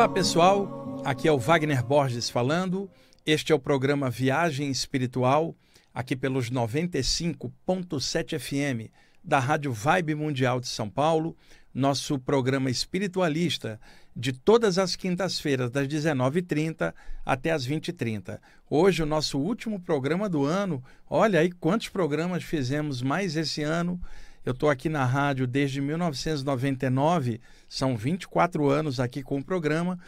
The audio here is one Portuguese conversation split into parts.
Olá pessoal, aqui é o Wagner Borges falando. Este é o programa Viagem Espiritual, aqui pelos 95.7 FM da Rádio Vibe Mundial de São Paulo, nosso programa espiritualista de todas as quintas-feiras, das 19h30 até as 20h30. Hoje, o nosso último programa do ano. Olha aí quantos programas fizemos mais esse ano. Eu estou aqui na rádio desde 1999, são 24 anos aqui com o programa,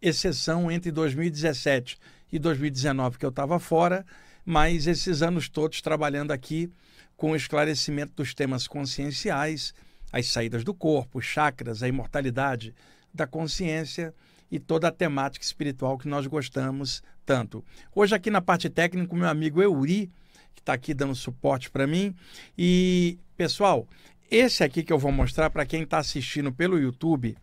exceção entre 2017 e 2019 que eu estava fora, mas esses anos todos trabalhando aqui com o esclarecimento dos temas conscienciais, as saídas do corpo, chakras, a imortalidade da consciência e toda a temática espiritual que nós gostamos tanto. Hoje aqui na parte técnica, meu amigo Euri, que está aqui dando suporte para mim. E, pessoal, esse aqui que eu vou mostrar para quem está assistindo pelo YouTube,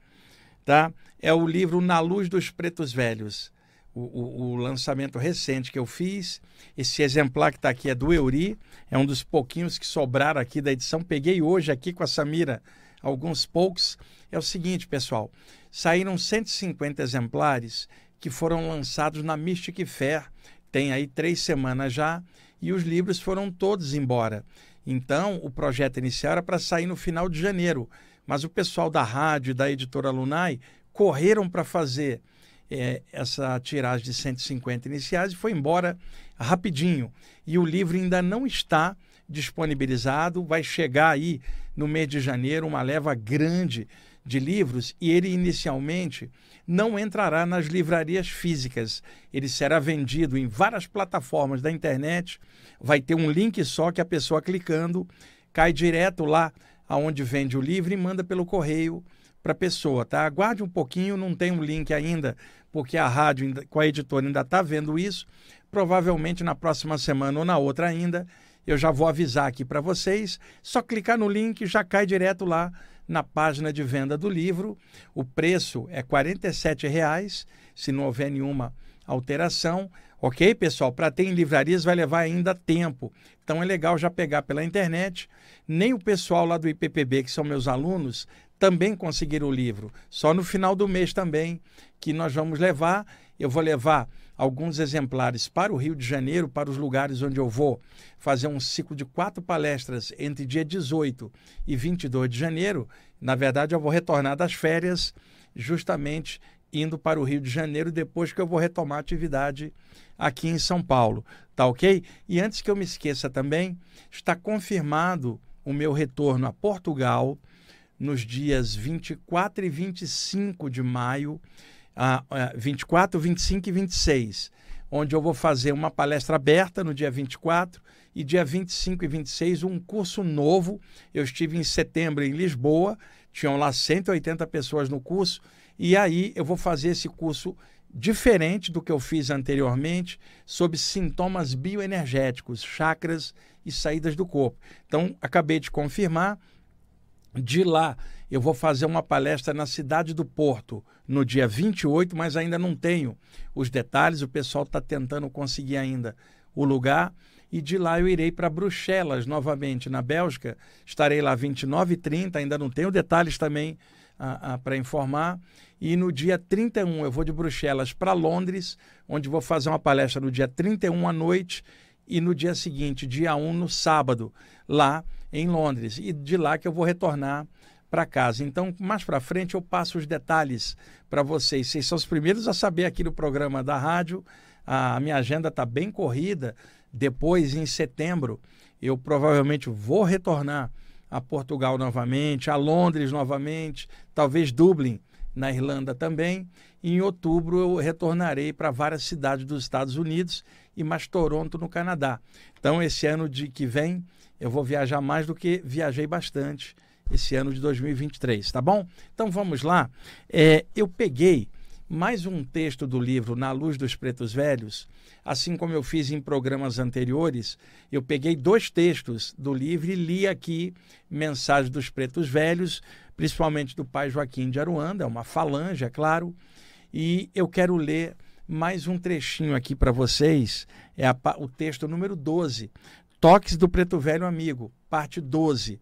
tá? É o livro Na Luz dos Pretos Velhos. O, o, o lançamento recente que eu fiz. Esse exemplar que está aqui é do Euri, é um dos pouquinhos que sobraram aqui da edição. Peguei hoje aqui com a Samira alguns poucos. É o seguinte, pessoal: saíram 150 exemplares que foram lançados na Mystic Fair, tem aí três semanas já, e os livros foram todos embora. Então, o projeto inicial era para sair no final de janeiro, mas o pessoal da rádio e da editora Lunai correram para fazer é, essa tiragem de 150 iniciais e foi embora rapidinho. E o livro ainda não está disponibilizado, vai chegar aí no mês de janeiro uma leva grande de livros e ele inicialmente não entrará nas livrarias físicas. Ele será vendido em várias plataformas da internet. Vai ter um link só que a pessoa clicando cai direto lá aonde vende o livro e manda pelo correio para a pessoa, tá? Aguarde um pouquinho, não tem um link ainda, porque a rádio com a editora ainda está vendo isso. Provavelmente na próxima semana ou na outra ainda, eu já vou avisar aqui para vocês. Só clicar no link já cai direto lá na página de venda do livro. O preço é R$ 47,00, se não houver nenhuma alteração. Ok, pessoal? Para ter em livrarias vai levar ainda tempo. Então é legal já pegar pela internet. Nem o pessoal lá do IPPB, que são meus alunos, também conseguiram o livro. Só no final do mês também que nós vamos levar. Eu vou levar alguns exemplares para o Rio de Janeiro, para os lugares onde eu vou fazer um ciclo de quatro palestras entre dia 18 e 22 de janeiro. Na verdade, eu vou retornar das férias, justamente indo para o Rio de Janeiro, depois que eu vou retomar a atividade aqui em São Paulo. Tá ok? E antes que eu me esqueça também, está confirmado o meu retorno a Portugal nos dias 24 e 25 de maio a, a 24, 25 e 26, onde eu vou fazer uma palestra aberta no dia 24 e dia 25 e 26 um curso novo. Eu estive em setembro em Lisboa, tinham lá 180 pessoas no curso, e aí eu vou fazer esse curso diferente do que eu fiz anteriormente sobre sintomas bioenergéticos, chakras e saídas do corpo. Então, acabei de confirmar. De lá, eu vou fazer uma palestra na cidade do Porto no dia 28, mas ainda não tenho os detalhes. O pessoal está tentando conseguir ainda o lugar. E de lá eu irei para Bruxelas novamente, na Bélgica. Estarei lá 29 e 30, ainda não tenho detalhes também para informar. E no dia 31 eu vou de Bruxelas para Londres, onde vou fazer uma palestra no dia 31 à noite e no dia seguinte, dia 1, no sábado, lá em Londres. E de lá que eu vou retornar para casa. Então, mais para frente eu passo os detalhes para vocês. Vocês são os primeiros a saber aqui no programa da rádio. A minha agenda está bem corrida. Depois, em setembro, eu provavelmente vou retornar a Portugal novamente, a Londres novamente, talvez Dublin, na Irlanda também. Em outubro eu retornarei para várias cidades dos Estados Unidos e mais Toronto, no Canadá. Então, esse ano de que vem, eu vou viajar mais do que viajei bastante esse ano de 2023, tá bom? Então vamos lá. É, eu peguei mais um texto do livro Na Luz dos Pretos Velhos, assim como eu fiz em programas anteriores, eu peguei dois textos do livro e li aqui Mensagem dos Pretos Velhos, principalmente do pai Joaquim de Aruanda, é uma falange, é claro, e eu quero ler mais um trechinho aqui para vocês, é a, o texto número 12, Toques do Preto Velho Amigo, parte 12.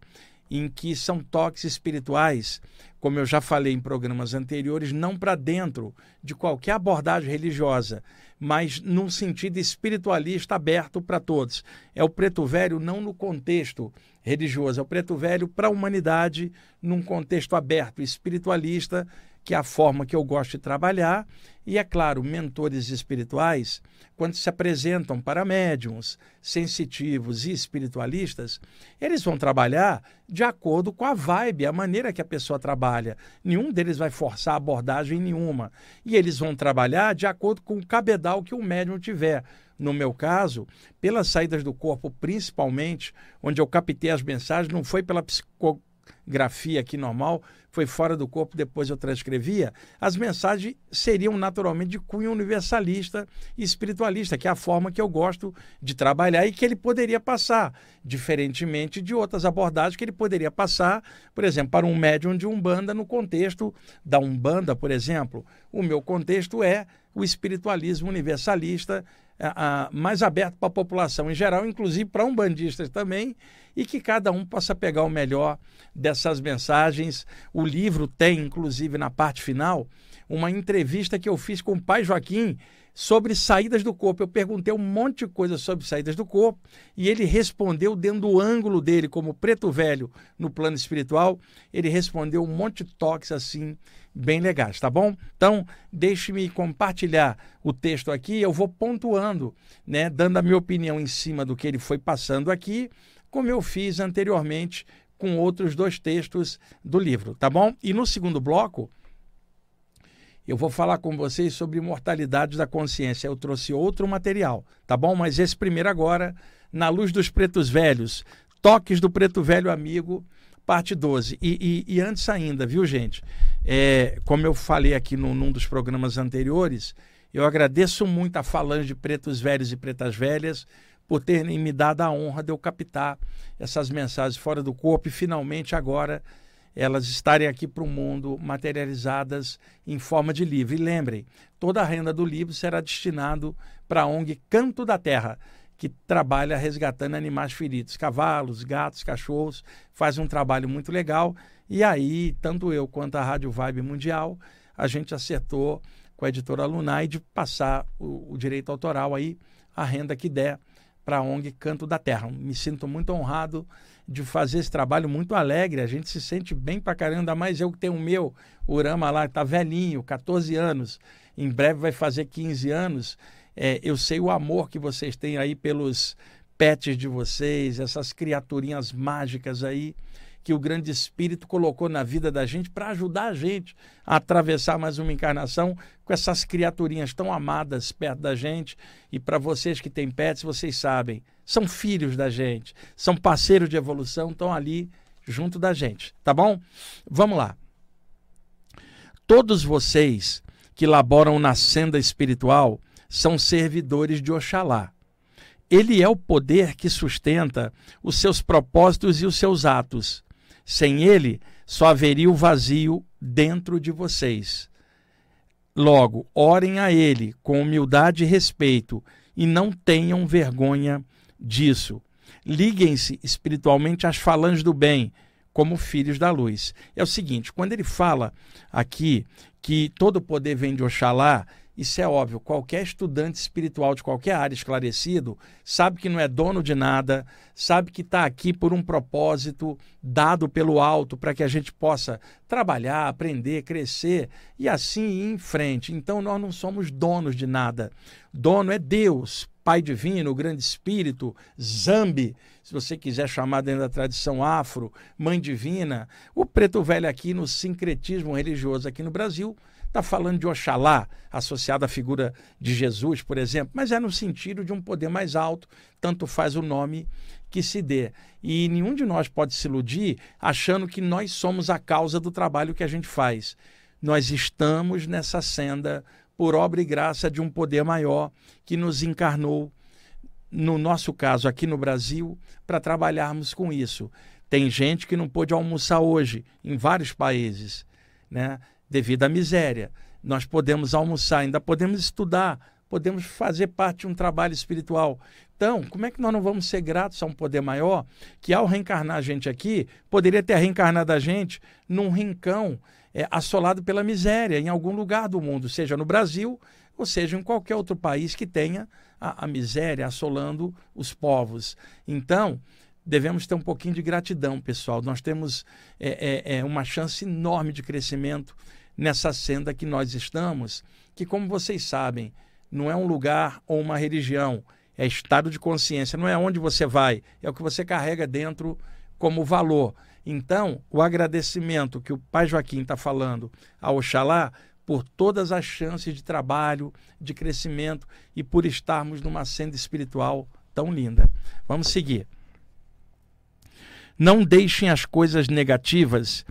em que são toques espirituais, como eu já falei em programas anteriores, não para dentro de qualquer abordagem religiosa, mas num sentido espiritualista aberto para todos. É o preto velho não no contexto religioso, é o preto velho para a humanidade num contexto aberto, espiritualista, que é a forma que eu gosto de trabalhar. E, é claro, mentores espirituais, quando se apresentam para médiums, sensitivos e espiritualistas, eles vão trabalhar de acordo com a vibe, a maneira que a pessoa trabalha. Nenhum deles vai forçar abordagem nenhuma. E eles vão trabalhar de acordo com o cabedal que o médium tiver. No meu caso, pelas saídas do corpo, principalmente, onde eu captei as mensagens, não foi pela psico grafia aqui normal, foi fora do corpo, depois eu transcrevia, as mensagens seriam naturalmente de cunho universalista e espiritualista, que é a forma que eu gosto de trabalhar e que ele poderia passar, diferentemente de outras abordagens que ele poderia passar, por exemplo, para um médium de Umbanda no contexto da Umbanda, por exemplo. O meu contexto é o espiritualismo universalista, mais aberto para a população em geral, inclusive para umbandistas também, e que cada um possa pegar o melhor dessas mensagens. O livro tem, inclusive, na parte final, uma entrevista que eu fiz com o pai Joaquim sobre saídas do corpo. Eu perguntei um monte de coisa sobre saídas do corpo e ele respondeu dentro do ângulo dele, como preto velho no plano espiritual, ele respondeu um monte de toques assim bem legais, tá bom? Então, deixe-me compartilhar o texto aqui, eu vou pontuando, né, dando a minha opinião em cima do que ele foi passando aqui, como eu fiz anteriormente com outros dois textos do livro, tá bom? E no segundo bloco, eu vou falar com vocês sobre imortalidade da consciência. Eu trouxe outro material, tá bom? Mas esse primeiro agora, na luz dos pretos velhos, toques do preto velho amigo, parte 12. E, e, e antes ainda, viu, gente? É, como eu falei aqui no, num dos programas anteriores, eu agradeço muito a Falange de Pretos Velhos e Pretas Velhas por terem me dado a honra de eu captar essas mensagens fora do corpo e finalmente agora elas estarem aqui para o mundo materializadas em forma de livro. E lembrem, toda a renda do livro será destinado para a ONG Canto da Terra, que trabalha resgatando animais feridos, cavalos, gatos, cachorros, faz um trabalho muito legal. E aí, tanto eu quanto a Rádio Vibe Mundial, a gente acertou com a editora Lunai de passar o, o direito autoral aí, a renda que der para a ONG Canto da Terra. Me sinto muito honrado de fazer esse trabalho muito alegre. A gente se sente bem para caramba, ainda mais eu que tenho o meu, Urama lá, está velhinho, 14 anos, em breve vai fazer 15 anos. É, eu sei o amor que vocês têm aí pelos pets de vocês, essas criaturinhas mágicas aí que o grande espírito colocou na vida da gente para ajudar a gente a atravessar mais uma encarnação com essas criaturinhas tão amadas perto da gente. E para vocês que têm pets, vocês sabem, são filhos da gente, são parceiros de evolução, estão ali junto da gente, tá bom? Vamos lá. Todos vocês que laboram na senda espiritual são servidores de Oxalá. Ele é o poder que sustenta os seus propósitos e os seus atos. Sem ele, só haveria o vazio dentro de vocês. Logo, orem a ele com humildade e respeito e não tenham vergonha disso. Liguem-se espiritualmente às falanges do bem, como filhos da luz. É o seguinte, quando ele fala aqui que todo poder vem de Oxalá, isso é óbvio, qualquer estudante espiritual de qualquer área esclarecido sabe que não é dono de nada, sabe que está aqui por um propósito dado pelo alto para que a gente possa trabalhar, aprender, crescer e assim ir em frente. Então nós não somos donos de nada. Dono é Deus, Pai Divino, Grande Espírito, Zambi, se você quiser chamar dentro da tradição afro, Mãe Divina. O preto velho aqui no sincretismo religioso aqui no Brasil está falando de Oxalá, associado à figura de Jesus, por exemplo, mas é no sentido de um poder mais alto, tanto faz o nome que se dê. E nenhum de nós pode se iludir achando que nós somos a causa do trabalho que a gente faz. Nós estamos nessa senda por obra e graça de um poder maior que nos encarnou, no nosso caso aqui no Brasil, para trabalharmos com isso. Tem gente que não pôde almoçar hoje em vários países, né? Devido à miséria. Nós podemos almoçar, ainda podemos estudar podemos fazer parte de um trabalho espiritual. Então, como é que nós não vamos ser gratos a um poder maior que, ao reencarnar a gente aqui, poderia ter reencarnado a gente num rincão é, assolado pela miséria em algum lugar do mundo, seja no Brasil ou seja em qualquer outro país que tenha a, a miséria assolando os povos. Então, devemos ter um pouquinho de gratidão, pessoal. Nós temos é, é, é, uma chance enorme de crescimento nessa senda que nós estamos, que, como vocês sabem, não é um lugar ou uma religião, é estado de consciência, não é onde você vai, é o que você carrega dentro como valor. Então, o agradecimento que o Pai Joaquim está falando ao Oxalá por todas as chances de trabalho, de crescimento e por estarmos numa senda espiritual tão linda. Vamos seguir. Não deixem as coisas negativas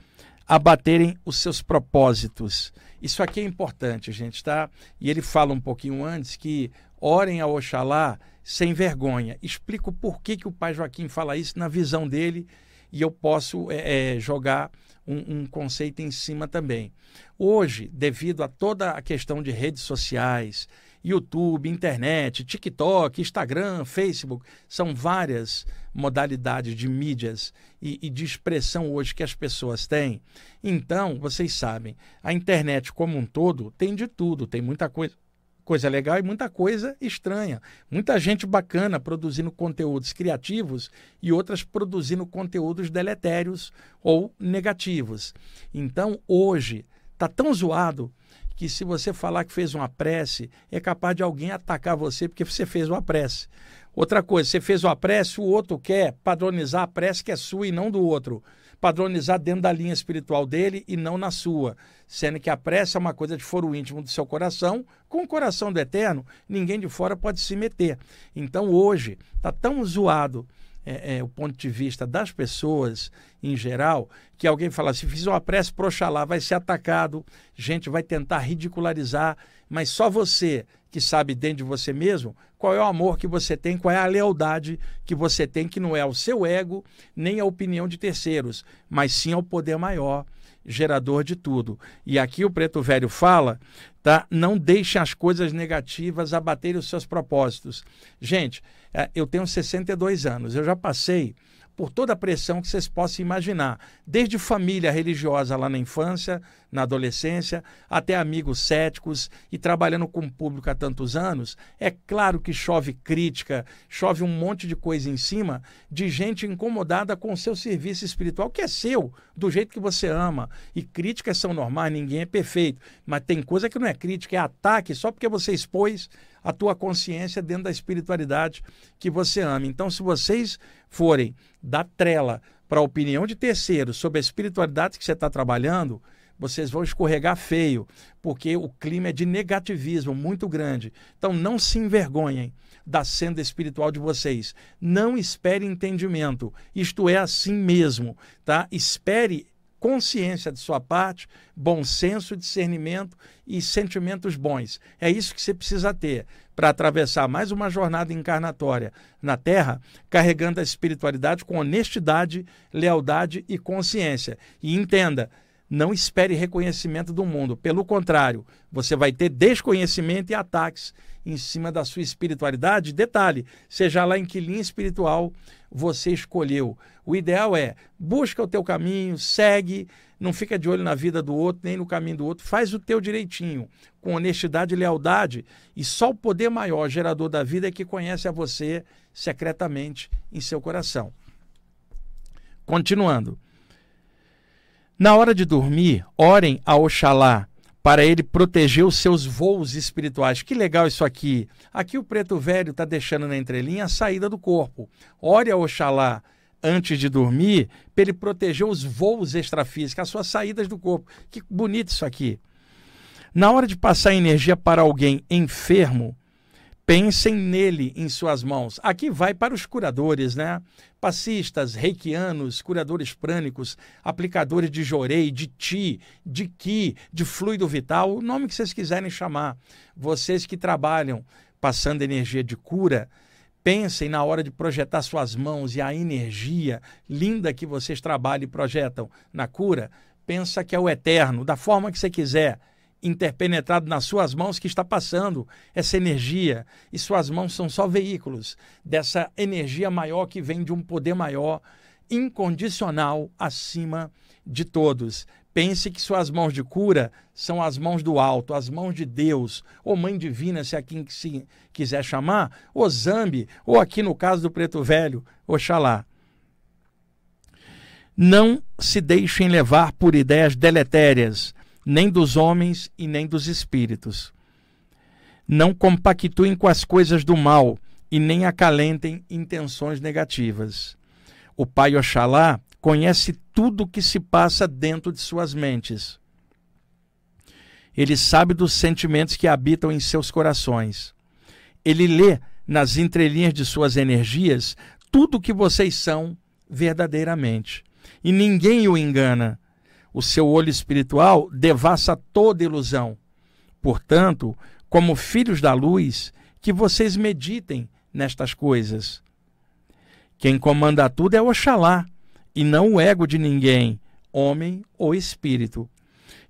abaterem os seus propósitos. Isso aqui é importante, gente, tá? E ele fala um pouquinho antes que orem a Oxalá sem vergonha. Explico por que, que o pai Joaquim fala isso na visão dele e eu posso é, é, jogar um, um, conceito em cima também. Hoje, devido a toda a questão de redes sociais, YouTube, internet, TikTok, Instagram, Facebook, são várias modalidades de mídias e, e, de expressão hoje que as pessoas têm. Então, vocês sabem, a internet como um todo tem de tudo, tem muita coisa. Coisa legal e muita coisa estranha. Muita gente bacana produzindo conteúdos criativos e outras produzindo conteúdos deletérios ou negativos. Então, hoje, está tão zoado que se você falar que fez uma prece, é capaz de alguém atacar você porque você fez uma prece. Outra coisa, você fez uma prece, o outro quer padronizar a prece que é sua e não do outro. Padronizar dentro da linha espiritual dele e não na sua. Sendo que a prece é uma coisa de foro íntimo do seu coração, com o coração do eterno, ninguém de fora pode se meter. Então hoje está tão zoado é, é, o ponto de vista das pessoas em geral, que alguém fala, se fizer uma prece para Oxalá, vai ser atacado, gente vai tentar ridicularizar, mas só você que sabe dentro de você mesmo qual é o amor que você tem, qual é a lealdade que você tem, que não é o seu ego, nem a opinião de terceiros, mas sim ao poder maior, gerador de tudo. E aqui o Preto Velho fala, tá? Não deixem as coisas negativas abaterem os seus propósitos. Gente, é, eu tenho 62 anos, eu já passei por toda a pressão que vocês possam imaginar, desde família religiosa lá na infância, na adolescência, até amigos céticos e trabalhando com o público há tantos anos, é claro que chove crítica, chove um monte de coisa em cima de gente incomodada com o seu serviço espiritual, que é seu, do jeito que você ama. E críticas são normais, ninguém é perfeito, mas tem coisa que não é crítica, é ataque só porque você expôs a tua consciência dentro da espiritualidade que você ama. Então, se vocês forem da trela para a opinião de terceiros sobre a espiritualidade que você está trabalhando, vocês vão escorregar feio, porque o clima é de negativismo muito grande. Então não se envergonhem da senda espiritual de vocês. Não espere entendimento. Isto é assim mesmo, tá? Espere consciência de sua parte, bom senso, discernimento e sentimentos bons. É isso que você precisa ter para atravessar mais uma jornada encarnatória na Terra, carregando a espiritualidade com honestidade, lealdade e consciência. E entenda, não espere reconhecimento do mundo. Pelo contrário, você vai ter desconhecimento e ataques em cima da sua espiritualidade. Detalhe, seja lá em que linha espiritual você escolheu. O ideal é busca o teu caminho, segue, não fica de olho na vida do outro, nem no caminho do outro, faz o teu direitinho, com honestidade e lealdade, e só o poder maior, gerador da vida, é que conhece a você secretamente em seu coração. Continuando. Na hora de dormir, orem a Oxalá para ele proteger os seus voos espirituais. Que legal isso aqui. Aqui o preto velho está deixando na entrelinha a saída do corpo. Ore a Oxalá antes de dormir para ele proteger os voos extrafísicos, as suas saídas do corpo. Que bonito isso aqui. Na hora de passar energia para alguém enfermo, Pensem nele em suas mãos. Aqui vai para os curadores, né? Passistas, reikianos, curadores prânicos, aplicadores de jorei, de ti, de ki, de fluido vital, o nome que vocês quiserem chamar. Vocês que trabalham passando energia de cura, pensem na hora de projetar suas mãos e a energia linda que vocês trabalham e projetam na cura. Pensa que é o eterno, da forma que você quiser interpenetrado nas suas mãos que está passando essa energia. E suas mãos são só veículos dessa energia maior que vem de um poder maior, incondicional, acima de todos. Pense que suas mãos de cura são as mãos do alto, as mãos de Deus, ou Mãe Divina, se aqui se quiser chamar, ou Zambi, ou aqui no caso do Preto Velho, Oxalá. Não se deixem levar por ideias deletérias, nem dos homens e nem dos espíritos. Não compactuem com as coisas do mal e nem acalentem intenções negativas. O Pai Oxalá conhece tudo o que se passa dentro de suas mentes. Ele sabe dos sentimentos que habitam em seus corações. Ele lê nas entrelinhas de suas energias tudo o que vocês são verdadeiramente e ninguém o engana. O seu olho espiritual devassa toda ilusão. Portanto, como filhos da luz, que vocês meditem nestas coisas. Quem comanda tudo é Oxalá, e não o ego de ninguém, homem ou espírito.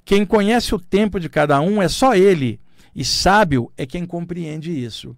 Quem conhece o tempo de cada um é só ele, e sábio é quem compreende isso.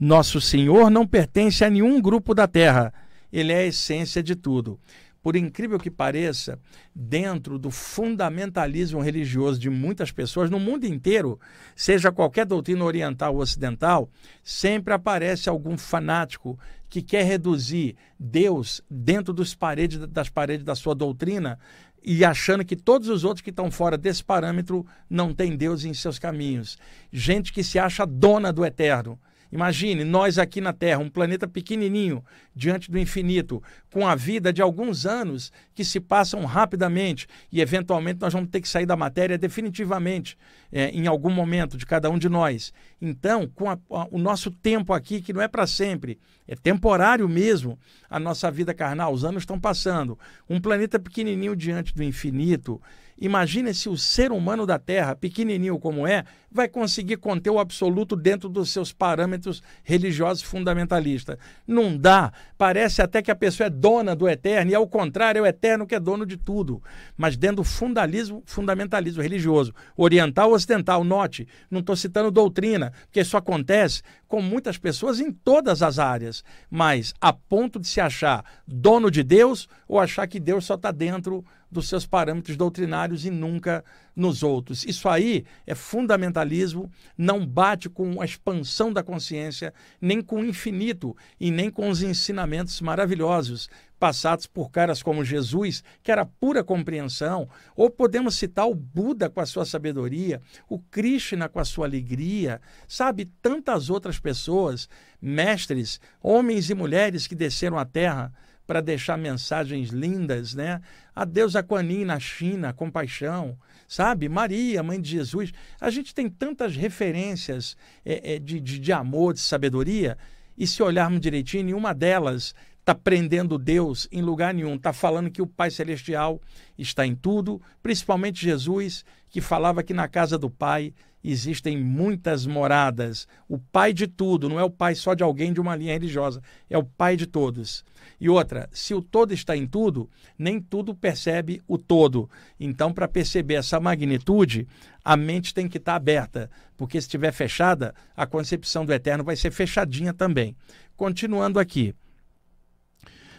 Nosso Senhor não pertence a nenhum grupo da terra, ele é a essência de tudo por incrível que pareça, dentro do fundamentalismo religioso de muitas pessoas no mundo inteiro, seja qualquer doutrina oriental ou ocidental, sempre aparece algum fanático que quer reduzir Deus dentro dos paredes, das paredes da sua doutrina e achando que todos os outros que estão fora desse parâmetro não têm Deus em seus caminhos. Gente que se acha dona do eterno Imagine nós aqui na Terra, um planeta pequenininho diante do infinito, com a vida de alguns anos que se passam rapidamente e eventualmente nós vamos ter que sair da matéria definitivamente é, em algum momento de cada um de nós. Então, com a, a, o nosso tempo aqui, que não é para sempre, é temporário mesmo, a nossa vida carnal, os anos estão passando. Um planeta pequenininho diante do infinito Imagine se o ser humano da Terra, pequenininho como é, vai conseguir conter o absoluto dentro dos seus parâmetros religiosos fundamentalistas. Não dá. Parece até que a pessoa é dona do eterno, e ao contrário, é o eterno que é dono de tudo. Mas dentro do fundamentalismo, fundamentalismo religioso, oriental ou ocidental, note, não estou citando doutrina, porque isso acontece com muitas pessoas em todas as áreas, mas a ponto de se achar dono de Deus ou achar que Deus só está dentro dos seus parâmetros doutrinários e nunca nos outros. Isso aí é fundamentalismo, não bate com a expansão da consciência, nem com o infinito e nem com os ensinamentos maravilhosos passados por caras como Jesus, que era pura compreensão, ou podemos citar o Buda com a sua sabedoria, o Krishna com a sua alegria, sabe, tantas outras pessoas, mestres, homens e mulheres que desceram à terra para deixar mensagens lindas, né? A deusa Kuan na China, compaixão, sabe? Maria, mãe de Jesus. A gente tem tantas referências é, é, de, de, de amor, de sabedoria, e se olharmos direitinho, nenhuma delas está prendendo Deus em lugar nenhum, está falando que o Pai Celestial está em tudo, principalmente Jesus, que falava que na casa do Pai existem muitas moradas. O Pai de tudo, não é o Pai só de alguém de uma linha religiosa, é o Pai de todos. E outra, se o todo está em tudo, nem tudo percebe o todo. Então, para perceber essa magnitude, a mente tem que estar aberta, porque se estiver fechada, a concepção do eterno vai ser fechadinha também. Continuando aqui.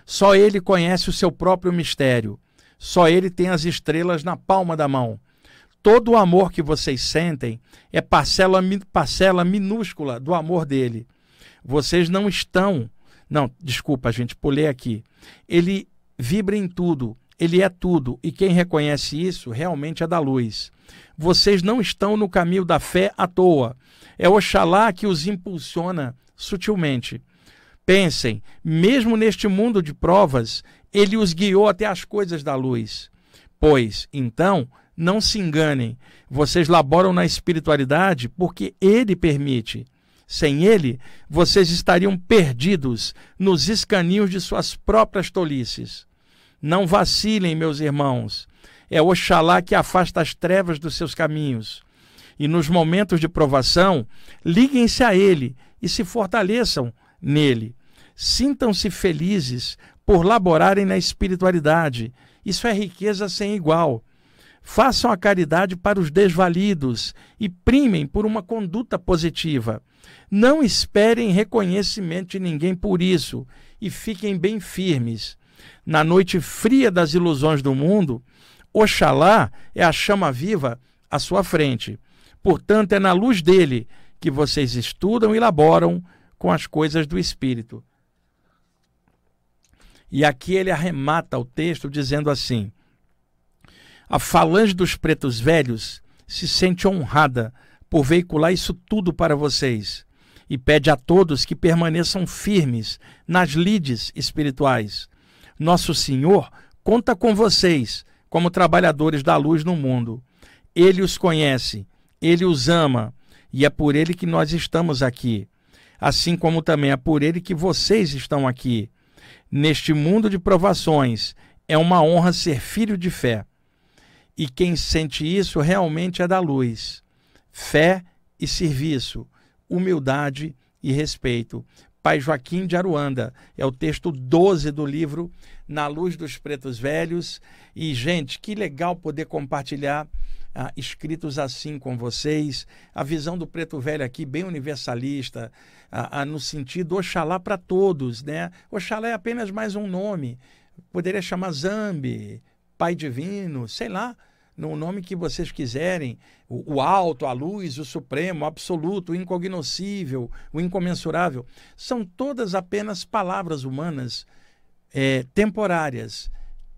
Só ele conhece o seu próprio mistério. Só ele tem as estrelas na palma da mão. Todo o amor que vocês sentem é parcela, parcela minúscula do amor dele. Vocês não estão não, desculpa, gente, pulei aqui. Ele vibra em tudo, ele é tudo, e quem reconhece isso realmente é da luz. Vocês não estão no caminho da fé à toa. É Oxalá que os impulsiona sutilmente. Pensem, mesmo neste mundo de provas, ele os guiou até as coisas da luz. Pois, então, não se enganem, vocês laboram na espiritualidade porque ele permite. Sem ele, vocês estariam perdidos nos escaninhos de suas próprias tolices. Não vacilem, meus irmãos. É Oxalá que afasta as trevas dos seus caminhos. E nos momentos de provação, liguem-se a ele e se fortaleçam nele. Sintam-se felizes por laborarem na espiritualidade. Isso é riqueza sem igual. Façam a caridade para os desvalidos e primem por uma conduta positiva. Não esperem reconhecimento de ninguém por isso e fiquem bem firmes. Na noite fria das ilusões do mundo, Oxalá é a chama viva à sua frente. Portanto, é na luz dele que vocês estudam e elaboram com as coisas do Espírito. E aqui ele arremata o texto dizendo assim: A falange dos pretos velhos se sente honrada por veicular isso tudo para vocês e pede a todos que permaneçam firmes nas lides espirituais. Nosso Senhor conta com vocês como trabalhadores da luz no mundo. Ele os conhece, ele os ama e é por ele que nós estamos aqui. Assim como também é por ele que vocês estão aqui. Neste mundo de provações, é uma honra ser filho de fé. E quem sente isso realmente é da luz. Fé e serviço, humildade e respeito. Pai Joaquim de Aruanda, é o texto 12 do livro Na Luz dos Pretos Velhos. E, gente, que legal poder compartilhar ah, escritos assim com vocês. A visão do preto velho aqui, bem universalista, ah, ah, no sentido Oxalá para todos. Né? Oxalá é apenas mais um nome. Poderia chamar Zambi, Pai Divino, sei lá, no nome que vocês quiserem. O, o alto, a luz, o supremo, o absoluto, o incognoscível, o incomensurável. São todas apenas palavras humanas é, temporárias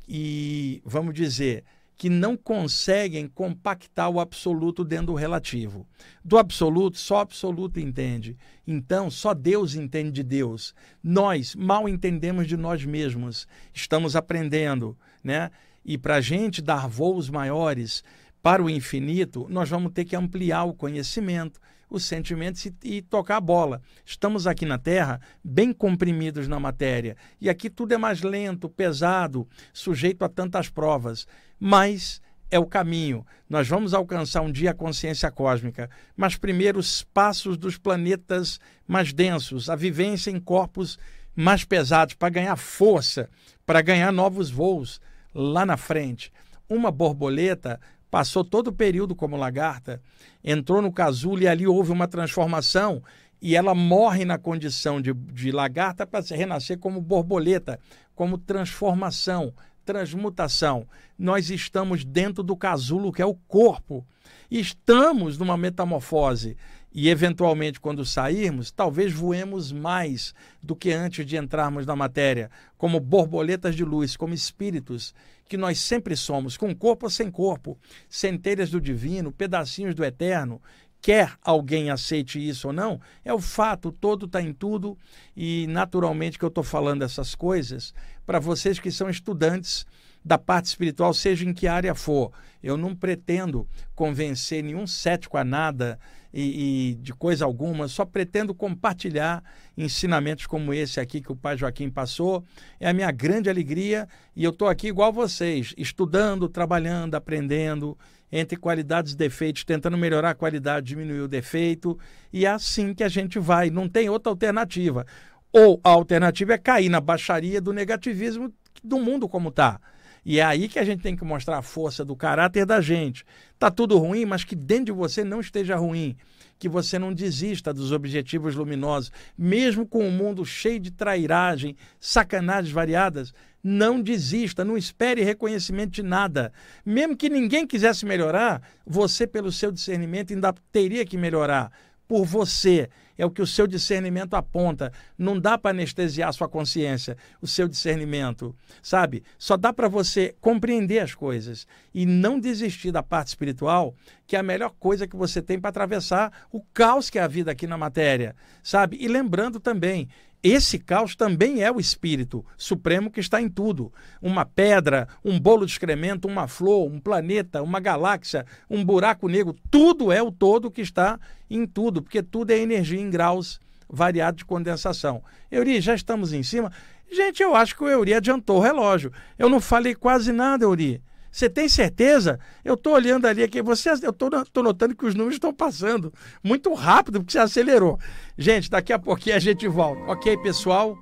e, vamos dizer, que não conseguem compactar o absoluto dentro do relativo. Do absoluto, só o absoluto entende. Então, só Deus entende de Deus. Nós mal entendemos de nós mesmos. Estamos aprendendo, né? E para a gente dar voos maiores para o infinito, nós vamos ter que ampliar o conhecimento, os sentimentos e, e, tocar a bola. Estamos aqui na Terra bem comprimidos na matéria. E aqui tudo é mais lento, pesado, sujeito a tantas provas mas é o caminho. Nós vamos alcançar um dia a consciência cósmica, mas primeiro os passos dos planetas mais densos, a vivência em corpos mais pesados, para ganhar força, para ganhar novos voos lá na frente. Uma borboleta passou todo o período como lagarta, entrou no casulo e ali houve uma transformação e ela morre na condição de, de lagarta para renascer como borboleta, como transformação transmutação. Nós estamos dentro do casulo que é o corpo. Estamos numa metamorfose. E, eventualmente, quando sairmos, talvez voemos mais do que antes de entrarmos na matéria, como borboletas de luz, como espíritos, que nós sempre somos, com corpo ou sem corpo, centelhas do divino, pedacinhos do eterno, quer alguém aceite isso ou não, é o fato, todo está em tudo, e naturalmente que eu estou falando essas coisas para vocês que são estudantes da parte espiritual, seja em que área for. Eu não pretendo convencer nenhum cético a nada e, e, de coisa alguma, só pretendo compartilhar ensinamentos como esse aqui que o pai Joaquim passou. É a minha grande alegria e eu estou aqui igual vocês, estudando, trabalhando, aprendendo entre qualidades e defeitos, tentando melhorar a qualidade, diminuir o defeito, e é assim que a gente vai, não tem outra alternativa. Ou a alternativa é cair na baixaria do negativismo do mundo como está. E é aí que a gente tem que mostrar a força do caráter da gente. Tá tudo ruim, mas que dentro de você não esteja ruim, que você não desista dos objetivos luminosos, mesmo com o um mundo cheio de trairagem, sacanagens variadas, não desista, não espere reconhecimento de nada. Mesmo que ninguém quisesse melhorar, você, pelo seu discernimento, ainda teria que melhorar por você. É o que o seu discernimento aponta. Não dá para anestesiar a sua consciência, o seu discernimento, sabe? Só dá para você compreender as coisas e não desistir da parte espiritual, que é a melhor coisa que você tem para atravessar o caos que é a vida aqui na matéria, sabe? E lembrando também esse caos também é o espírito supremo que está em tudo. Uma pedra, um bolo de excremento, uma flor, um planeta, uma galáxia, um buraco negro, tudo é o todo que está em tudo, porque tudo é energia em graus variados de condensação. Euri, já estamos em cima? Gente, eu acho que o Euri adiantou o relógio. Eu não falei quase nada, Euri. Você tem certeza? Eu estou olhando ali aqui, você, eu estou notando que os números estão passando muito rápido, porque você acelerou. Gente, daqui a pouquinho a gente volta. Ok, pessoal?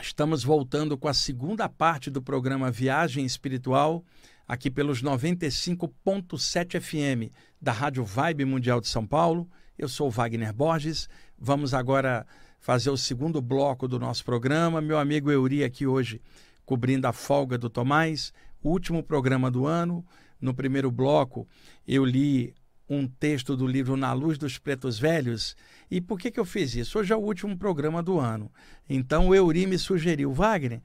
Estamos voltando com a segunda parte do programa Viagem Espiritual, aqui pelos 95.7 FM da Rádio Vibe Mundial de São Paulo. Eu sou Wagner Borges. Vamos agora fazer o segundo bloco do nosso programa. Meu amigo Euri aqui hoje cobrindo a folga do Tomás, último programa do ano. No primeiro bloco, eu li um texto do livro Na Luz dos Pretos Velhos. E por que, que eu fiz isso? Hoje é o último programa do ano. Então o Euri me sugeriu, Wagner,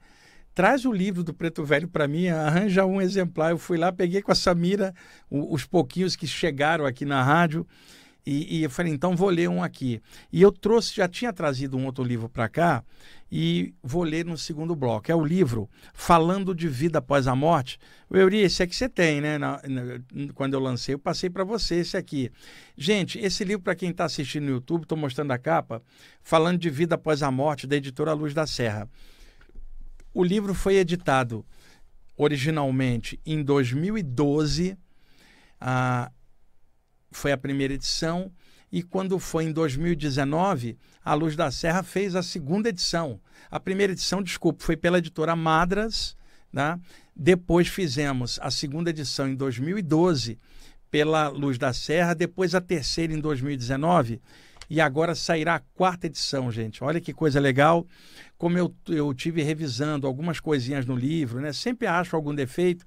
traz o livro do Preto Velho para mim, arranja um exemplar. Eu fui lá, peguei com a Samira os pouquinhos que chegaram aqui na rádio. E, e, eu falei, então vou ler um aqui. E eu trouxe, já tinha trazido um outro livro para cá, e vou ler no segundo bloco. É o livro Falando de Vida Após a Morte. O Euri, esse aqui você tem, né? Na, na, quando eu lancei, eu passei para você esse aqui. Gente, esse livro, para quem está assistindo no YouTube, estou mostrando a capa, Falando de Vida Após a Morte, da editora Luz da Serra. O livro foi editado originalmente em 2012. Ah, foi a primeira edição e quando foi em 2019, a Luz da Serra fez a segunda edição. A primeira edição, desculpa, foi pela editora Madras, né? depois fizemos a segunda edição em 2012 pela Luz da Serra, depois a terceira em 2019 e agora sairá a quarta edição, gente. Olha que coisa legal. Como eu, eu tive revisando algumas coisinhas no livro, né? Sempre acho algum defeito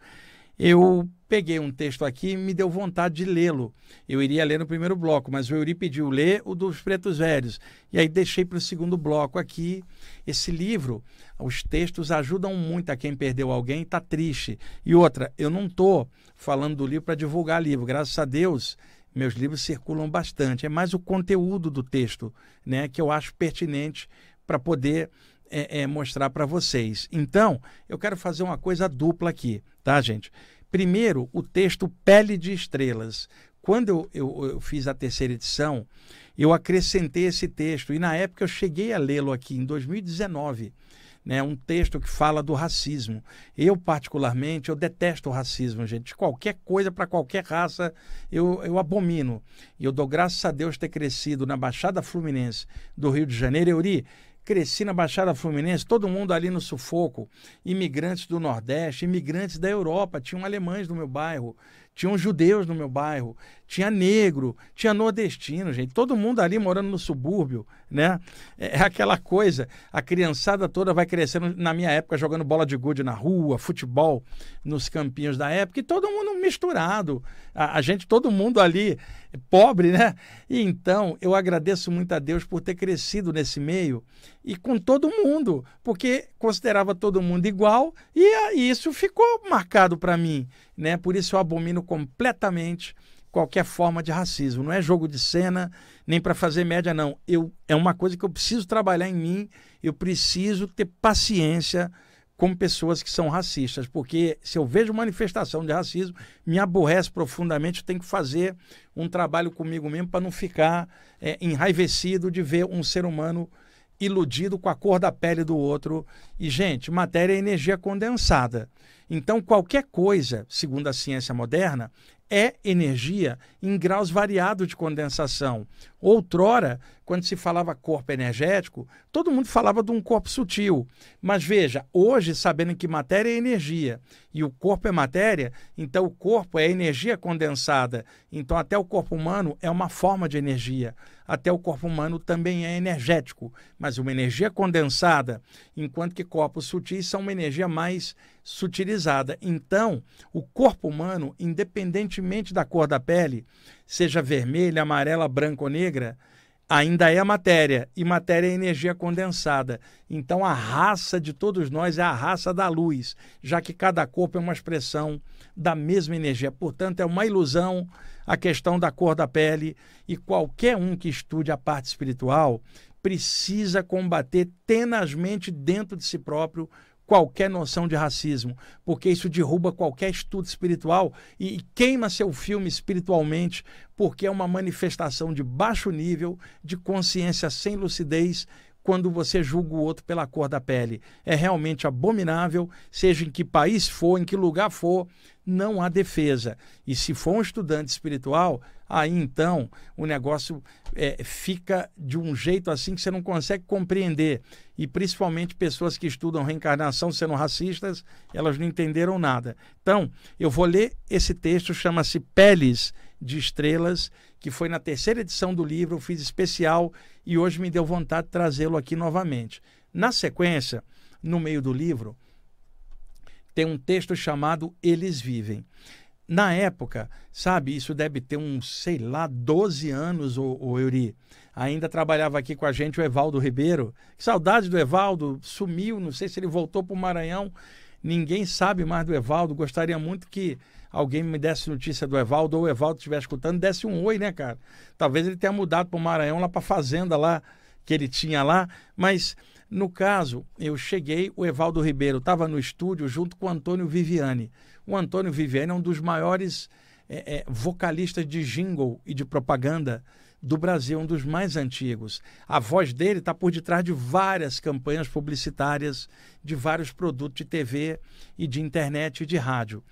eu peguei um texto aqui e me deu vontade de lê-lo. Eu iria ler no primeiro bloco, mas o Euri pediu ler o dos Pretos Velhos. E aí deixei para o segundo bloco aqui. Esse livro, os textos ajudam muito a quem perdeu alguém e está triste. E outra, eu não estou falando do livro para divulgar livro. Graças a Deus, meus livros circulam bastante. É mais o conteúdo do texto né, que eu acho pertinente para poder é, é, mostrar para vocês. Então, eu quero fazer uma coisa dupla aqui, tá, gente? Primeiro, o texto Pele de Estrelas. Quando eu, eu, eu fiz a terceira edição, eu acrescentei esse texto e na época eu cheguei a lê-lo aqui em 2019. Né, um texto que fala do racismo. Eu, particularmente, eu detesto o racismo, gente. Qualquer coisa para qualquer raça eu, eu abomino. E eu dou graças a Deus ter crescido na Baixada Fluminense do Rio de Janeiro. Euri, Cresci na Baixada Fluminense, todo mundo ali no sufoco. Imigrantes do Nordeste, imigrantes da Europa, tinham alemães no meu bairro, tinham judeus no meu bairro, tinha negro, tinha nordestino, gente. Todo mundo ali morando no subúrbio, né? É, é aquela coisa, a criançada toda vai crescendo, na minha época, jogando bola de gude na rua, futebol nos campinhos da época, e todo mundo misturado. A, a gente, todo mundo ali pobre, né? E então, eu agradeço muito a Deus por ter crescido nesse meio e com todo mundo, porque considerava todo mundo igual e, e isso ficou marcado para mim, né? Por isso eu abomino completamente qualquer forma de racismo. Não é jogo de cena, nem para fazer média, não. Eu, é uma coisa que eu preciso trabalhar em mim, eu preciso ter paciência com pessoas que são racistas, porque se eu vejo manifestação de racismo, me aborrece profundamente, eu tenho que fazer um trabalho comigo mesmo para não ficar é, enraivecido de ver um ser humano iludido com a cor da pele do outro. E, gente, matéria é energia condensada. Então, qualquer coisa, segundo a ciência moderna, é energia em graus variados de condensação. Outrora, quando se falava corpo energético, todo mundo falava de um corpo sutil. Mas veja, hoje, sabendo que matéria é energia e o corpo é matéria, então o corpo é energia condensada. Então, até o corpo humano é uma forma de energia. Até o corpo humano também é energético, mas uma energia condensada, enquanto que corpos sutis são uma energia mais sutilizada. Então, o corpo humano, independentemente da cor da pele, seja vermelha, amarela, branca ou negra, ainda é matéria, e matéria é energia condensada. Então, a raça de todos nós é a raça da luz, já que cada corpo é uma expressão da mesma energia. Portanto, é uma ilusão a questão da cor da pele, e qualquer um que estude a parte espiritual precisa combater tenazmente dentro de si próprio qualquer noção de racismo, porque isso derruba qualquer estudo espiritual e, queima seu filme espiritualmente, porque é uma manifestação de baixo nível, de consciência sem lucidez, quando você julga o outro pela cor da pele. É realmente abominável, seja em que país for, em que lugar for, não há defesa. E se for um estudante espiritual, aí então o negócio é, fica de um jeito assim que você não consegue compreender. E principalmente pessoas que estudam reencarnação sendo racistas, elas não entenderam nada. Então, eu vou ler esse texto, chama-se Peles de Estrelas, que foi na terceira edição do livro, eu fiz especial e hoje me deu vontade de trazê-lo aqui novamente. Na sequência, no meio do livro, tem um texto chamado Eles Vivem. Na época, sabe, isso deve ter uns, sei lá, 12 anos, o, o. Ainda trabalhava aqui com a gente o Evaldo Ribeiro. Que saudade do Evaldo, sumiu, não sei se ele voltou para o Maranhão. Ninguém sabe mais do Evaldo. Gostaria muito que alguém me desse notícia do Evaldo, ou o Evaldo estiver escutando, desse um oi, né, cara? Talvez ele tenha mudado para o Maranhão, lá para a fazenda lá que ele tinha lá, mas no caso, eu cheguei, o Evaldo Ribeiro estava no estúdio junto com o Antônio Viviani. O Antônio Viviani é um dos maiores é, é, vocalistas de jingle e de propaganda do Brasil, um dos mais antigos. A voz dele está por detrás de várias campanhas publicitárias, de vários produtos de TV e de internet e de rádio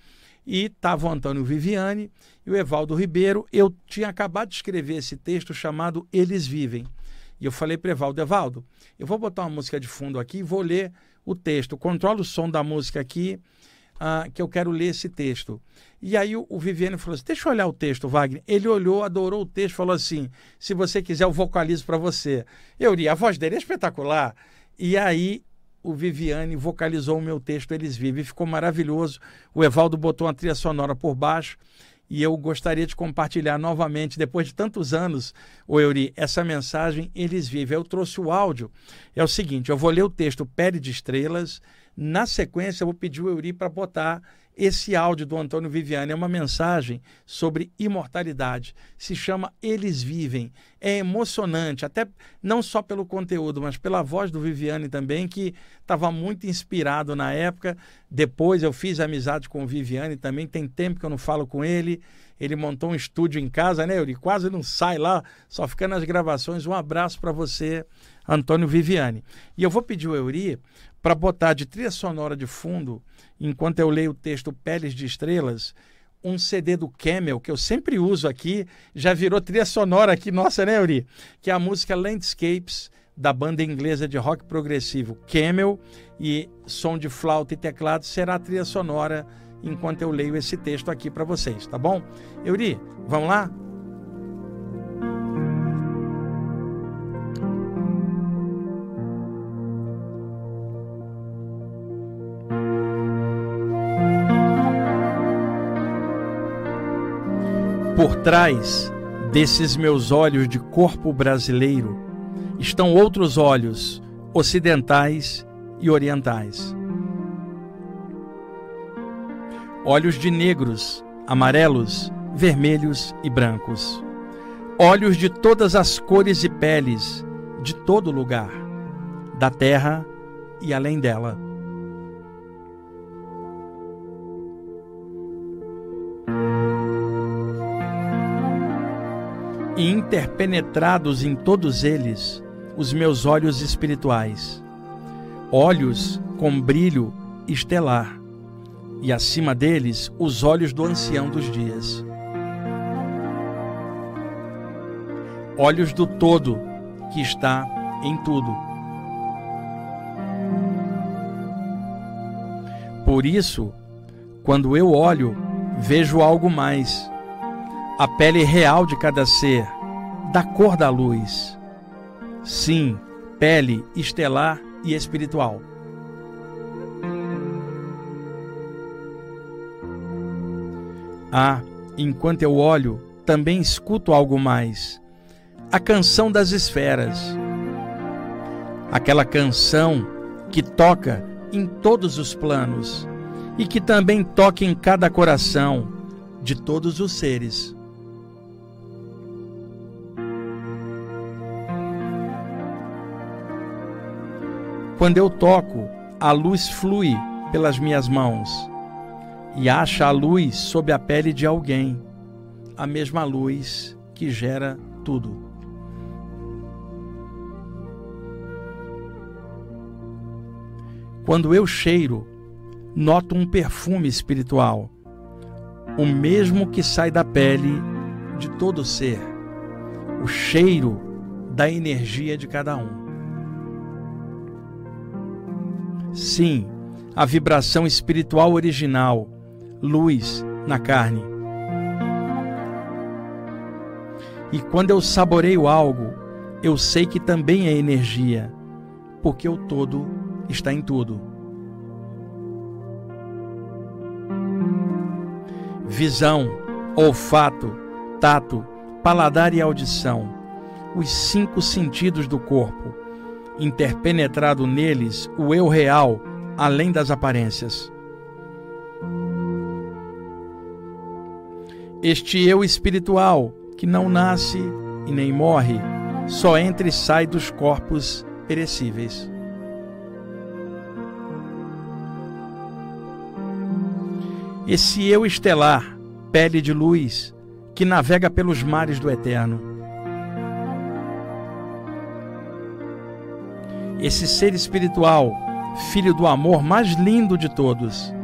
e estava o Antônio Viviane e o Evaldo Ribeiro. Eu tinha acabado de escrever esse texto chamado Eles Vivem. E eu falei para Evaldo, Evaldo, eu vou botar uma música de fundo aqui e vou ler o texto. Controla o som da música aqui, uh, que eu quero ler esse texto. E aí o, o Viviane falou assim, deixa eu olhar o texto, Wagner. Ele olhou, adorou o texto, falou assim, se você quiser eu vocalizo para você. Eu li, a voz dele é espetacular. E aí o Viviane vocalizou o meu texto Eles Vivem. Ficou maravilhoso. O Evaldo botou uma trilha sonora por baixo e eu gostaria de compartilhar novamente, depois de tantos anos, o Euri, essa mensagem Eles Vivem. Eu trouxe o áudio. É o seguinte: eu vou ler o texto Pele de Estrelas. Na sequência, eu vou pedir o Euri para botar esse áudio do Antônio Viviane é uma mensagem sobre imortalidade. Se chama Eles Vivem. É emocionante, até não só pelo conteúdo, mas pela voz do Viviane também, que estava muito inspirado na época. Depois eu fiz amizade com o Viviane também, tem tempo que eu não falo com ele. Ele montou um estúdio em casa, né? Ele quase não sai lá, só fica nas gravações. Um abraço para você, Antônio Viviane. E eu vou pedir o Euri para botar de trilha sonora de fundo enquanto eu leio o texto Peles de Estrelas, um CD do Camel, que eu sempre uso aqui, já virou trilha sonora aqui, nossa, né, Uri? Que é a música Landscapes, da banda inglesa de rock progressivo Camel, e som de flauta e teclado será a trilha sonora enquanto eu leio esse texto aqui para vocês, tá bom? Euri, vamos lá? Trás desses meus olhos de corpo brasileiro estão outros olhos ocidentais e orientais. Olhos de negros, amarelos, vermelhos e brancos. Olhos de todas as cores e peles, de todo lugar, da terra e além dela. E interpenetrados em todos eles os meus olhos espirituais, olhos com brilho estelar, e acima deles os olhos do ancião dos dias. Olhos do todo que está em tudo. Por isso, quando eu olho, vejo algo mais a pele real de cada ser, da cor da luz. Sim, pele estelar e espiritual. Ah, enquanto eu olho, também escuto algo mais. A canção das esferas. Aquela canção que toca em todos os planos e que também toca em cada coração de todos os seres. Quando eu toco, a luz flui pelas minhas mãos e acha a luz sob a pele de alguém, a mesma luz que gera tudo. Quando eu cheiro, noto um perfume espiritual, o mesmo que sai da pele de todo ser, o cheiro da energia de cada um. Sim, a vibração espiritual original, luz na carne. E quando eu saboreio algo, eu sei que também é energia, porque o todo está em tudo. Visão, olfato, tato, paladar e audição, os cinco sentidos do corpo, interpenetrado neles o eu real, além das aparências. Este eu espiritual, que não nasce e nem morre, só entra e sai dos corpos perecíveis. Esse eu estelar, pele de luz, que navega pelos mares do eterno. Esse ser espiritual, filho do amor mais lindo de todos.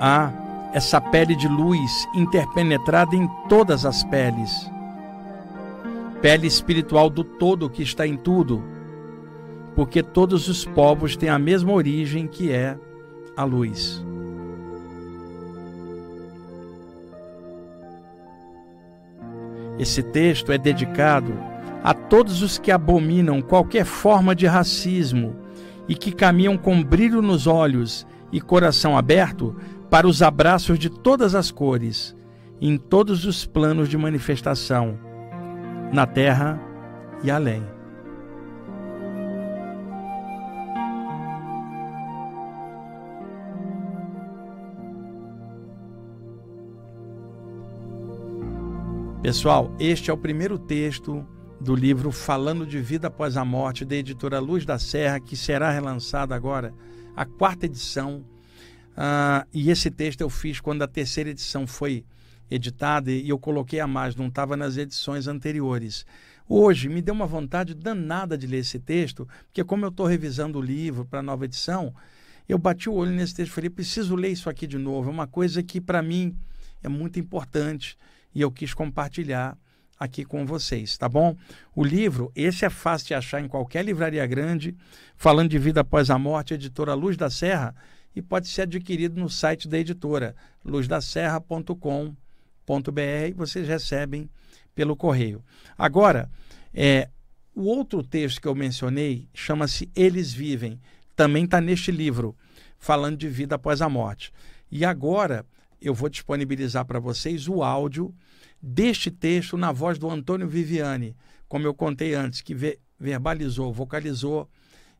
Ah, essa pele de luz interpenetrada em todas as peles. Pele espiritual do todo que está em tudo, porque todos os povos têm a mesma origem que é a luz. Esse texto é dedicado a todos os que abominam qualquer forma de racismo e que caminham com brilho nos olhos e coração aberto para os abraços de todas as cores, em todos os planos de manifestação, na terra e além. Pessoal, este é o primeiro texto do livro Falando de Vida Após a Morte, da editora Luz da Serra, que será relançado agora, a quarta edição Uh, e esse texto eu fiz quando a terceira edição foi editada e eu coloquei a mais, não estava nas edições anteriores. Hoje me deu uma vontade danada de ler esse texto, porque como eu estou revisando o livro para a nova edição, eu bati o olho nesse texto e falei, preciso ler isso aqui de novo. É uma coisa que para mim é muito importante e eu quis compartilhar aqui com vocês, tá bom? O livro, esse é fácil de achar em qualquer livraria grande, falando de vida após a morte, editora Luz da Serra, e pode ser adquirido no site da editora luzdaserra.com.br. Vocês recebem pelo correio. Agora, é, o outro texto que eu mencionei chama-se Eles Vivem. Também está neste livro, falando de vida após a morte. E agora eu vou disponibilizar para vocês o áudio deste texto na voz do Antônio Viviane, como eu contei antes, que verbalizou, vocalizou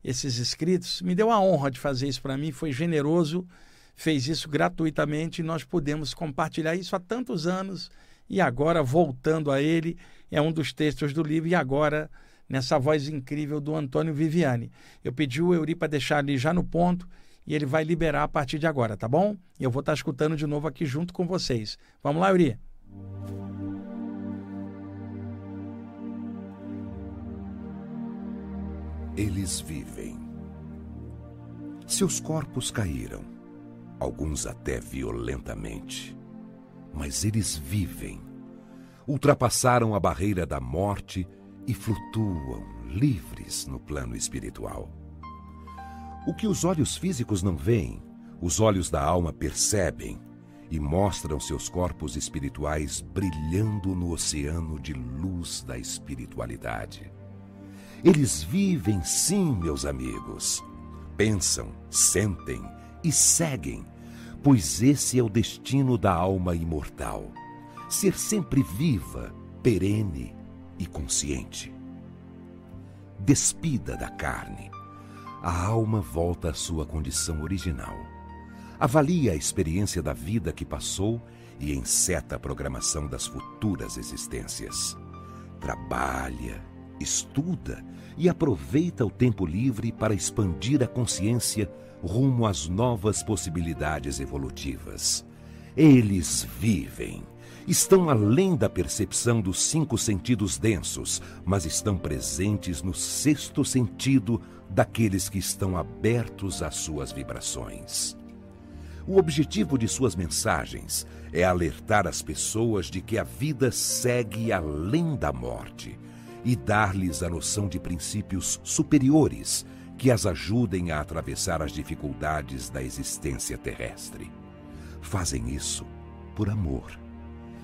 esses inscritos, me deu a honra de fazer isso para mim, foi generoso, fez isso gratuitamente e nós pudemos compartilhar isso há tantos anos e agora voltando a ele, é um dos textos do livro e agora nessa voz incrível do Antônio Viviane. Eu pedi o Euri para deixar ali já no ponto e ele vai liberar a partir de agora, tá bom? Eu vou estar tá escutando de novo aqui junto com vocês. Vamos lá, Euri? eles vivem. Seus corpos caíram, alguns até violentamente, mas eles vivem. Ultrapassaram a barreira da morte e flutuam livres no plano espiritual. O que os olhos físicos não veem, os olhos da alma percebem e mostram seus corpos espirituais brilhando no oceano de luz da espiritualidade. Eles vivem sim, meus amigos. Pensam, sentem e seguem, pois esse é o destino da alma imortal: ser sempre viva, perene e consciente. Despida da carne, a alma volta à sua condição original. Avalia a experiência da vida que passou e enceta a programação das futuras existências. Trabalha, estuda e aproveita o tempo livre para expandir a consciência rumo às novas possibilidades evolutivas. Eles vivem estão além da percepção dos cinco sentidos densos, mas estão presentes no sexto sentido daqueles que estão abertos às suas vibrações. O objetivo de suas mensagens é alertar as pessoas de que a vida segue além da morte e dar-lhes a noção de princípios superiores que as ajudem a atravessar as dificuldades da existência terrestre. Fazem isso por amor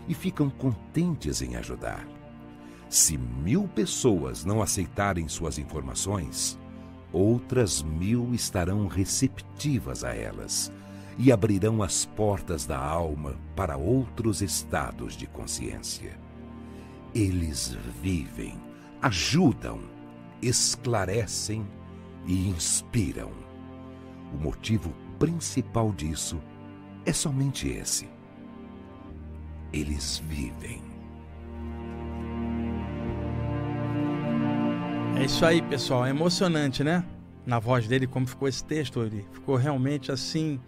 e ficam contentes em ajudar. Se mil pessoas não aceitarem suas informações, outras mil estarão receptivas a elas e abrirão as portas da alma para outros estados de consciência. Eles vivem, ajudam, esclarecem e inspiram. O motivo principal disso é somente esse. Eles vivem. É isso aí, pessoal. É emocionante, né? Na voz dele, como ficou esse texto, ele ficou realmente assim,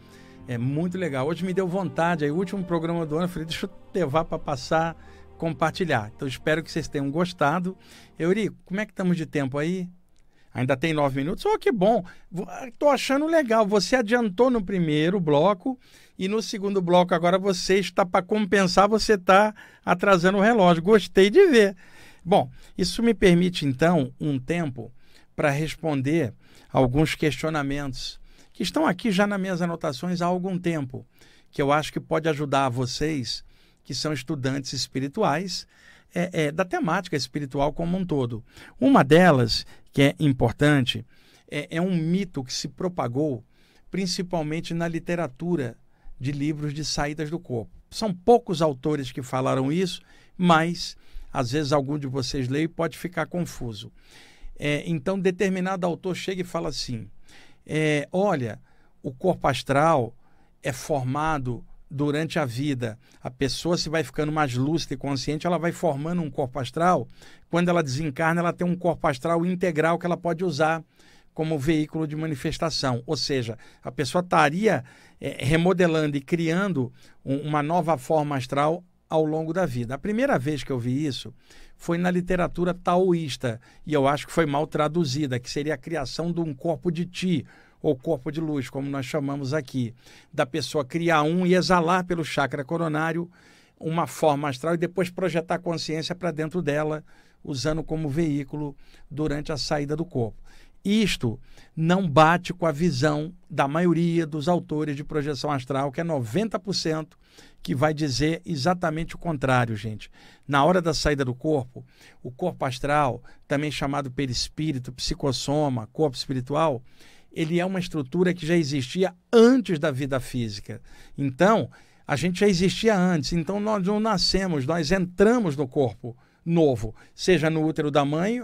é muito legal. Hoje me deu vontade, aí o último programa do ano, eu falei, deixa eu levar para passar, compartilhar. Então espero que vocês tenham gostado. Euri, como é que estamos de tempo aí? Ainda tem nove minutos? Oh, que bom! Estou achando legal. Você adiantou no primeiro bloco e no segundo bloco agora você está para compensar, você está atrasando o relógio. Gostei de ver. Bom, isso me permite então um tempo para responder alguns questionamentos que estão aqui já nas minhas anotações há algum tempo, que eu acho que pode ajudar vocês que são estudantes espirituais é, é, da temática espiritual como um todo. Uma delas, que é importante, é, é um mito que se propagou principalmente na literatura de livros de saídas do corpo. São poucos autores que falaram isso, mas às vezes algum de vocês lê e pode ficar confuso. É, então, determinado autor chega e fala assim: é, olha, o corpo astral é formado durante a vida, a pessoa se vai ficando mais lúcida e consciente, ela vai formando um corpo astral. Quando ela desencarna, ela tem um corpo astral integral que ela pode usar como veículo de manifestação. Ou seja, a pessoa estaria é, remodelando e criando um, uma nova forma astral ao longo da vida. A primeira vez que eu vi isso foi na literatura taoísta, e eu acho que foi mal traduzida, que seria a criação de um corpo de ti, ou corpo de luz, como nós chamamos aqui, da pessoa criar um e exalar pelo chakra coronário uma forma astral e depois projetar a consciência para dentro dela, usando como veículo durante a saída do corpo. Isto não bate com a visão da maioria dos autores de projeção astral, que é 90%, que vai dizer exatamente o contrário, gente. Na hora da saída do corpo, o corpo astral, também chamado perispírito, psicossoma, corpo espiritual, ele é uma estrutura que já existia antes da vida física. Então, a gente já existia antes. Então, nós não nascemos, nós entramos no corpo novo, seja no útero da mãe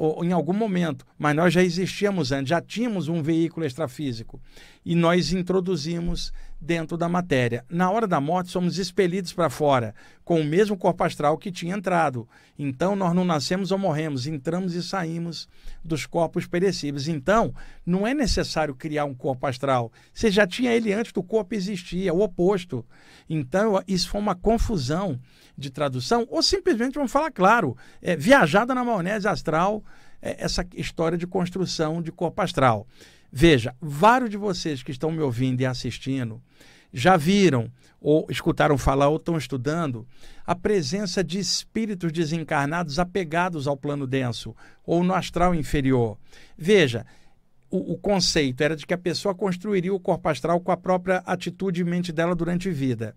ou em algum momento, mas nós já existíamos antes, já tínhamos um veículo extrafísico e nós introduzimos dentro da matéria. Na hora da morte, somos expelidos para fora, com o mesmo corpo astral que tinha entrado. Então, nós não nascemos ou morremos, entramos e saímos dos corpos perecíveis. Então, não é necessário criar um corpo astral. Você já tinha ele antes do corpo existir, é o oposto. Então, isso foi uma confusão de tradução, ou simplesmente, vamos falar claro, é, viajada na maionese astral, é, essa história de construção de corpo astral. Veja, vários de vocês que estão me ouvindo e assistindo já viram ou escutaram falar ou estão estudando a presença de espíritos desencarnados apegados ao plano denso ou no astral inferior. Veja, o, o, conceito era de que a pessoa construiria o corpo astral com a própria atitude e mente dela durante a vida.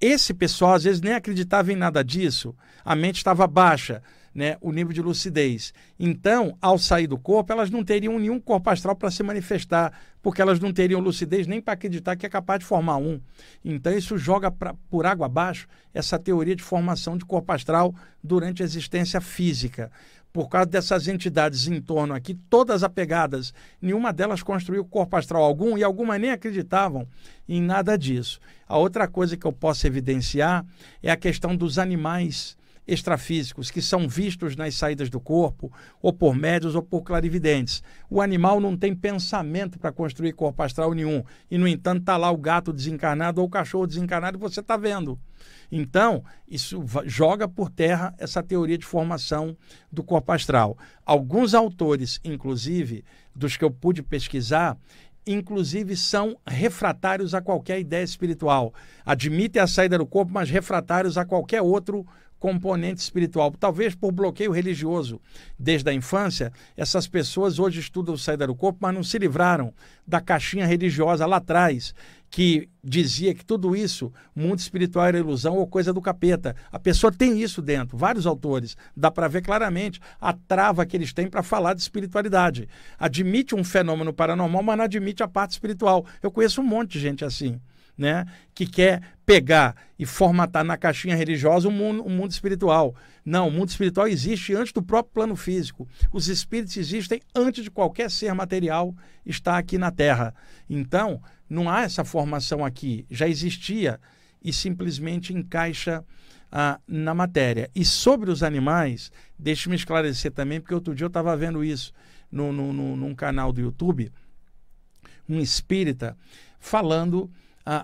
Esse pessoal às vezes nem acreditava em nada disso, a mente estava baixa né, o nível de lucidez. Então, ao sair do corpo, elas não teriam nenhum corpo astral para se manifestar, porque elas não teriam lucidez nem para acreditar que é capaz de formar um. Então, isso joga pra, por água abaixo essa teoria de formação de corpo astral durante a existência física. Por causa dessas entidades em torno aqui, todas apegadas, nenhuma delas construiu corpo astral algum e algumas nem acreditavam em nada disso. A outra coisa que eu posso evidenciar é a questão dos animais extrafísicos que são vistos nas saídas do corpo, ou por médios ou por clarividentes. O animal não tem pensamento para construir corpo astral nenhum. E, no entanto, está lá o gato desencarnado ou o cachorro desencarnado e você está vendo. Então, isso joga por terra essa teoria de formação do corpo astral. Alguns autores, inclusive, dos que eu pude pesquisar, inclusive são refratários a qualquer ideia espiritual. Admitem a saída do corpo, mas refratários a qualquer outro componente espiritual. Talvez por bloqueio religioso desde a infância, essas pessoas hoje estudam saída do corpo, mas não se livraram da caixinha religiosa lá atrás, que dizia que tudo isso, mundo espiritual era ilusão ou coisa do capeta. A pessoa tem isso dentro, vários autores, dá para ver claramente a trava que eles têm para falar de espiritualidade. Admite um fenômeno paranormal, mas não admite a parte espiritual. Eu conheço um monte de gente assim. Né, que quer pegar e formatar na caixinha religiosa o mundo, mundo espiritual. Não, o mundo espiritual existe antes do próprio plano físico. Os espíritos existem antes de qualquer ser material estar aqui na Terra. Então, não há essa formação aqui, já existia e simplesmente encaixa ah, na matéria. E sobre os animais, deixe-me esclarecer também, porque outro dia eu estava vendo isso no, no, no, num canal do YouTube, um espírita falando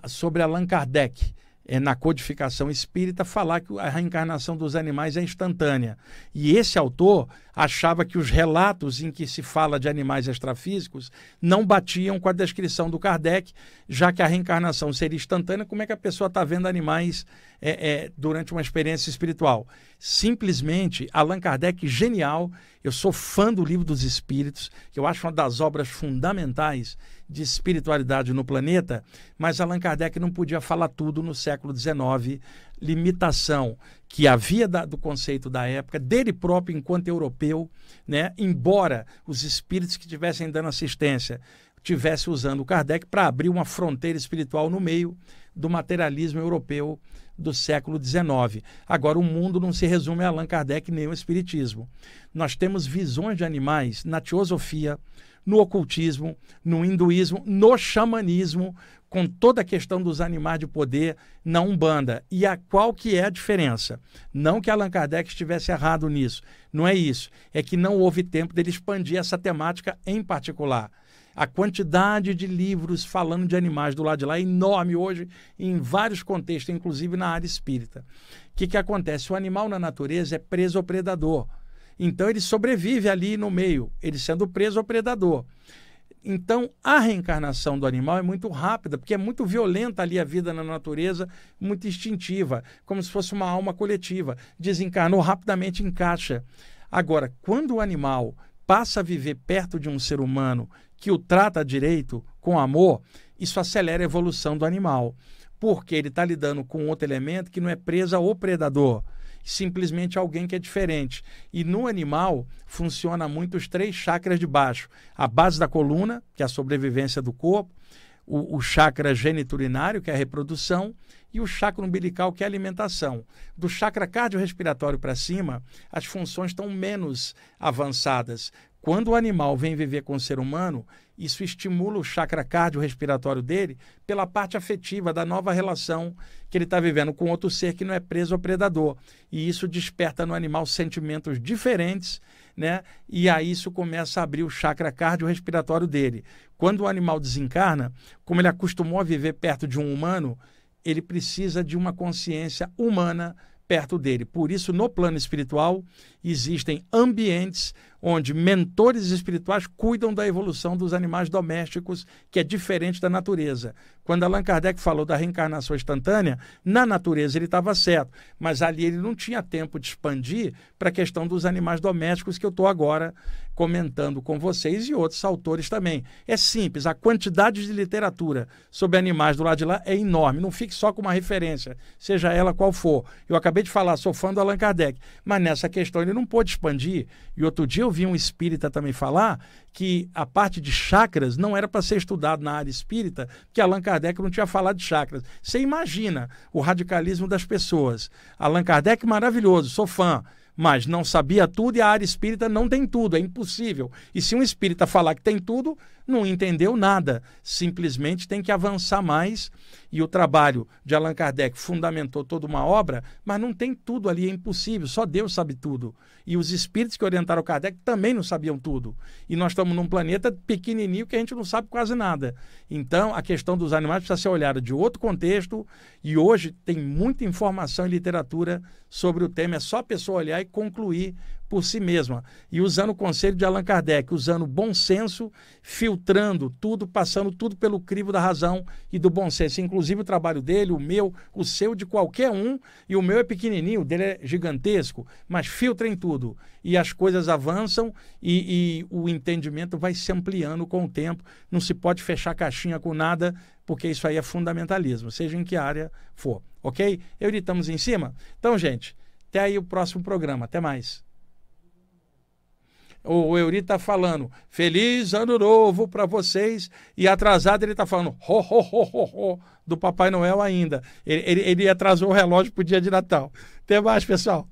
sobre Allan Kardec é, na codificação espírita, falar que a reencarnação dos animais é instantânea. E esse autor achava que os relatos em que se fala de animais extrafísicos não batiam com a descrição do Kardec, já que a reencarnação seria instantânea, como é que a pessoa está vendo animais é, é, durante uma experiência espiritual? Simplesmente, Allan Kardec, genial, eu sou fã do Livro dos Espíritos, que eu acho uma das obras fundamentais de espiritualidade no planeta, mas Allan Kardec não podia falar tudo no século XIX, limitação que havia da, do conceito da época, dele próprio enquanto europeu, né? embora os espíritos que estivessem dando assistência tivessem usando o Kardec para abrir uma fronteira espiritual no meio do materialismo europeu do século XIX. Agora, o mundo não se resume a Allan Kardec nem ao Espiritismo. Nós temos visões de animais na teosofia, no ocultismo, no hinduísmo, no xamanismo, com toda a questão dos animais de poder na Umbanda. E a qual que é a diferença? Não que Allan Kardec estivesse errado nisso, não é isso. É que não houve tempo dele expandir essa temática em particular. A quantidade de livros falando de animais do lado de lá é enorme hoje, em vários contextos, inclusive na área espírita. O que, que acontece? O animal na natureza é preso ao predador. Então ele sobrevive ali no meio, ele sendo preso ao predador. Então, a reencarnação do animal é muito rápida, porque é muito violenta ali a vida na natureza, muito instintiva, como se fosse uma alma coletiva. Desencarnou rapidamente encaixa. Agora, quando o animal passa a viver perto de um ser humano que o trata direito, com amor, isso acelera a evolução do animal, porque ele está lidando com outro elemento que não é presa ou predador simplesmente alguém que é diferente. E no animal funciona muito os três chakras de baixo: a base da coluna, que é a sobrevivência do corpo, o, o chakra geniturinário, que é a reprodução, e o chakra umbilical, que é a alimentação. Do chakra cardiorrespiratório para cima, as funções estão menos avançadas. Quando o animal vem viver com o ser humano, isso estimula o chakra cardiorrespiratório dele pela parte afetiva da nova relação que ele está vivendo com outro ser que não é preso ao predador. E isso desperta no animal sentimentos diferentes, né? E aí isso começa a abrir o chakra cardiorrespiratório dele. Quando o animal desencarna, como ele acostumou a viver perto de um humano, ele precisa de uma consciência humana perto dele. Por isso, no plano espiritual, existem ambientes onde mentores espirituais cuidam da evolução dos animais domésticos, que é diferente da natureza. Quando Allan Kardec falou da reencarnação instantânea, na natureza ele estava certo, mas ali ele não tinha tempo de expandir para a questão dos animais domésticos que eu estou agora comentando com vocês e outros autores também. É simples, a quantidade de literatura sobre animais do lado de lá é enorme, não fique só com uma referência, seja ela qual for. Eu acabei de falar, sou fã do Allan Kardec, mas nessa questão ele não pôde expandir. E outro dia eu vi um espírita também falar que a parte de chakras não era para ser estudado na área espírita, que Allan Kardec não tinha falado de chakras. Você imagina o radicalismo das pessoas. Allan Kardec maravilhoso, sou fã mas não sabia tudo e a área espírita não tem tudo, é impossível. E se um espírita falar que tem tudo, não entendeu nada. Simplesmente tem que avançar mais. E o trabalho de Allan Kardec fundamentou toda uma obra, mas não tem tudo ali, é impossível, só Deus sabe tudo. E os espíritos que orientaram Kardec também não sabiam tudo. E nós estamos num planeta pequenininho que a gente não sabe quase nada. Então, a questão dos animais precisa ser olhada de outro contexto. E hoje tem muita informação e literatura sobre o tema. É só a pessoa olhar e concluir por si mesma. E usando o conselho de Allan Kardec, usando bom senso, filtrando tudo, passando tudo pelo crivo da razão e do bom senso. Inclusive o trabalho dele, o meu, o seu, de qualquer um. E o meu é pequenininho, o dele é gigantesco. Mas filtrem tudo. E as coisas avançam e, e o entendimento vai se ampliando com o tempo. Não se pode fechar caixinha com nada, porque isso aí é fundamentalismo, seja em que área for. Ok? Euritamos em cima? Então, gente, até aí o próximo programa. Até mais. O Euri está falando, feliz ano novo para vocês. E atrasado ele está falando, ho, ho, ho, ho, ho, do Papai Noel ainda. Ele, ele, ele atrasou o relógio para o dia de Natal. Até mais, pessoal.